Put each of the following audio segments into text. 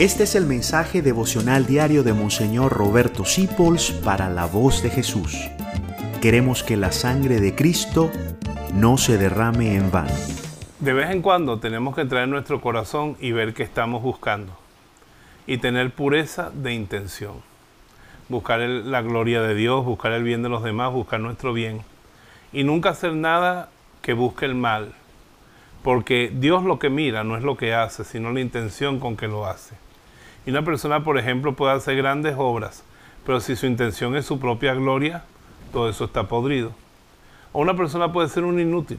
Este es el mensaje devocional diario de Monseñor Roberto Sipols para la voz de Jesús. Queremos que la sangre de Cristo no se derrame en vano. De vez en cuando tenemos que traer nuestro corazón y ver qué estamos buscando. Y tener pureza de intención. Buscar la gloria de Dios, buscar el bien de los demás, buscar nuestro bien. Y nunca hacer nada que busque el mal. Porque Dios lo que mira no es lo que hace, sino la intención con que lo hace. Y una persona, por ejemplo, puede hacer grandes obras, pero si su intención es su propia gloria, todo eso está podrido. O una persona puede ser un inútil,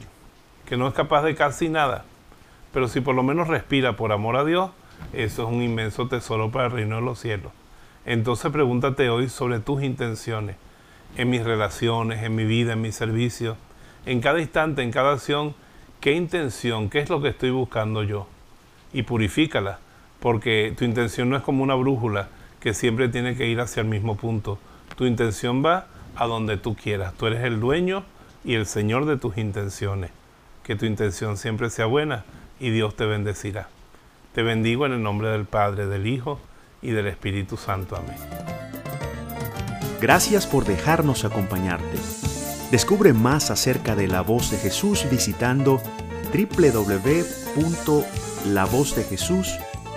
que no es capaz de casi nada, pero si por lo menos respira por amor a Dios, eso es un inmenso tesoro para el reino de los cielos. Entonces pregúntate hoy sobre tus intenciones, en mis relaciones, en mi vida, en mi servicio, en cada instante, en cada acción, qué intención, qué es lo que estoy buscando yo. Y purifícala porque tu intención no es como una brújula que siempre tiene que ir hacia el mismo punto. Tu intención va a donde tú quieras. Tú eres el dueño y el Señor de tus intenciones. Que tu intención siempre sea buena y Dios te bendecirá. Te bendigo en el nombre del Padre, del Hijo y del Espíritu Santo. Amén. Gracias por dejarnos acompañarte. Descubre más acerca de la voz de Jesús visitando www.lavozdejesús.com